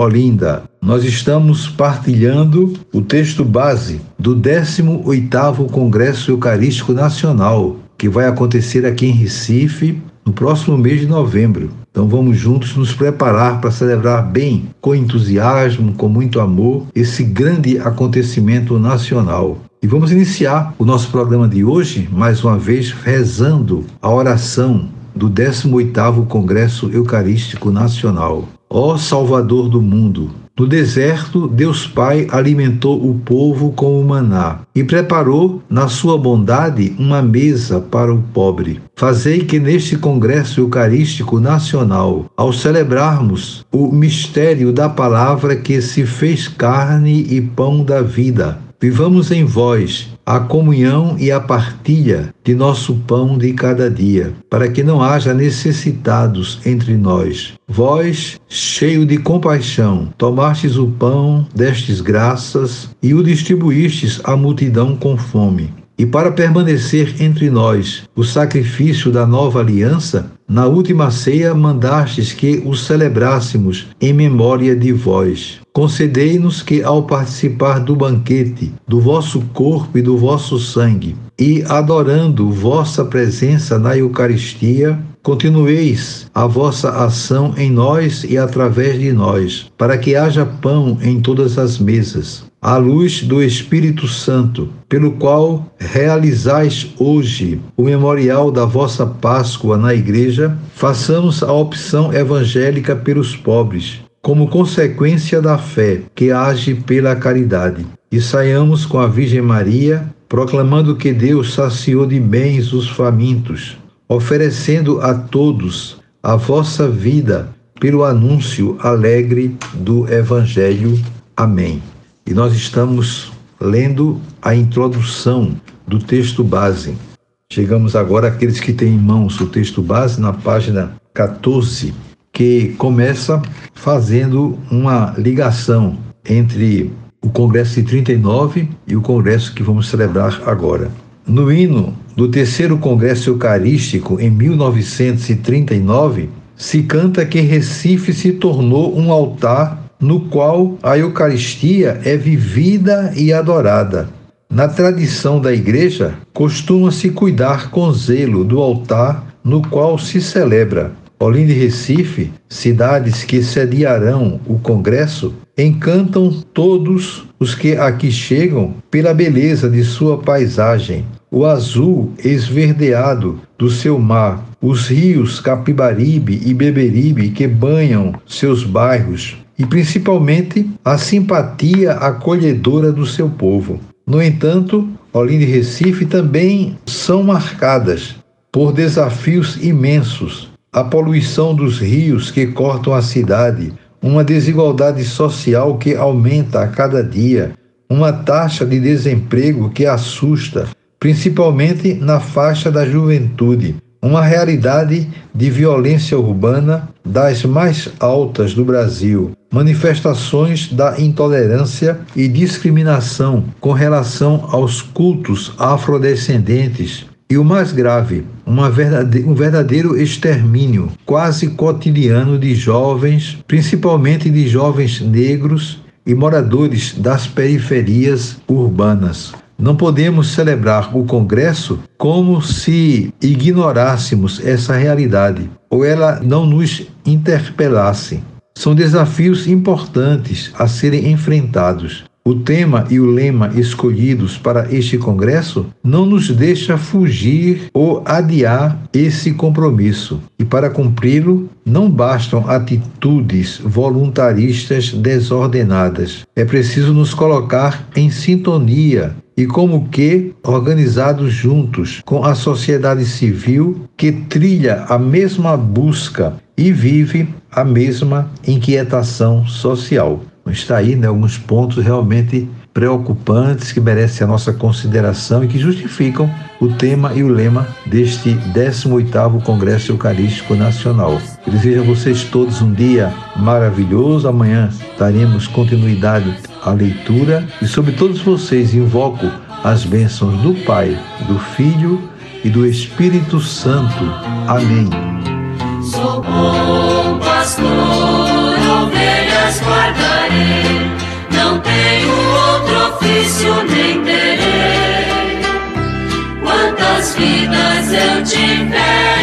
Olinda. Nós estamos partilhando o texto base do 18º Congresso Eucarístico Nacional, que vai acontecer aqui em Recife no próximo mês de novembro. Então vamos juntos nos preparar para celebrar bem, com entusiasmo, com muito amor, esse grande acontecimento nacional. E vamos iniciar o nosso programa de hoje, mais uma vez, rezando a oração do 18º Congresso Eucarístico Nacional. Ó Salvador do mundo, no deserto, Deus Pai alimentou o povo com o maná e preparou, na sua bondade, uma mesa para o pobre. Fazei que neste Congresso Eucarístico Nacional, ao celebrarmos o mistério da palavra que se fez carne e pão da vida, vivamos em vós a comunhão e a partilha de nosso pão de cada dia, para que não haja necessitados entre nós. Vós, cheio de compaixão, tomastes o pão, destes graças e o distribuístes à multidão com fome. E para permanecer entre nós o sacrifício da nova aliança, na última ceia mandastes que o celebrássemos em memória de vós. Concedei-nos que, ao participar do banquete, do vosso corpo e do vosso sangue, e adorando vossa presença na Eucaristia, continueis a vossa ação em nós e através de nós, para que haja pão em todas as mesas, à luz do Espírito Santo, pelo qual realizais hoje o memorial da vossa Páscoa na Igreja, façamos a opção evangélica pelos pobres como consequência da fé que age pela caridade. E saiamos com a Virgem Maria, proclamando que Deus saciou de bens os famintos, oferecendo a todos a vossa vida pelo anúncio alegre do Evangelho. Amém. E nós estamos lendo a introdução do texto base. Chegamos agora àqueles que têm em mãos o texto base na página 14 que começa fazendo uma ligação entre o Congresso de 39 e o Congresso que vamos celebrar agora. No hino do terceiro Congresso Eucarístico, em 1939, se canta que Recife se tornou um altar no qual a Eucaristia é vivida e adorada. Na tradição da Igreja, costuma-se cuidar com zelo do altar no qual se celebra, Olinda e Recife, cidades que sediarão o Congresso, encantam todos os que aqui chegam pela beleza de sua paisagem, o azul esverdeado do seu mar, os rios Capibaribe e Beberibe que banham seus bairros e principalmente a simpatia acolhedora do seu povo. No entanto, Olinda e Recife também são marcadas por desafios imensos a poluição dos rios que cortam a cidade, uma desigualdade social que aumenta a cada dia, uma taxa de desemprego que assusta, principalmente na faixa da juventude, uma realidade de violência urbana das mais altas do Brasil, manifestações da intolerância e discriminação com relação aos cultos afrodescendentes, e o mais grave, verdade um verdadeiro extermínio quase cotidiano de jovens, principalmente de jovens negros e moradores das periferias urbanas. Não podemos celebrar o Congresso como se ignorássemos essa realidade ou ela não nos interpelasse. São desafios importantes a serem enfrentados, o tema e o lema escolhidos para este congresso não nos deixa fugir ou adiar esse compromisso. E para cumpri-lo, não bastam atitudes voluntaristas desordenadas. É preciso nos colocar em sintonia e como que organizados juntos com a sociedade civil que trilha a mesma busca e vive a mesma inquietação social. Está aí né, alguns pontos realmente preocupantes que merecem a nossa consideração e que justificam o tema e o lema deste 18º Congresso Eucarístico Nacional. Eu desejo a vocês todos um dia maravilhoso. Amanhã daremos continuidade à leitura e sobre todos vocês invoco as bênçãos do Pai, do Filho e do Espírito Santo. Amém. Sou bom pastor, ovelhas não tenho outro ofício nem terei. Quantas vidas eu tive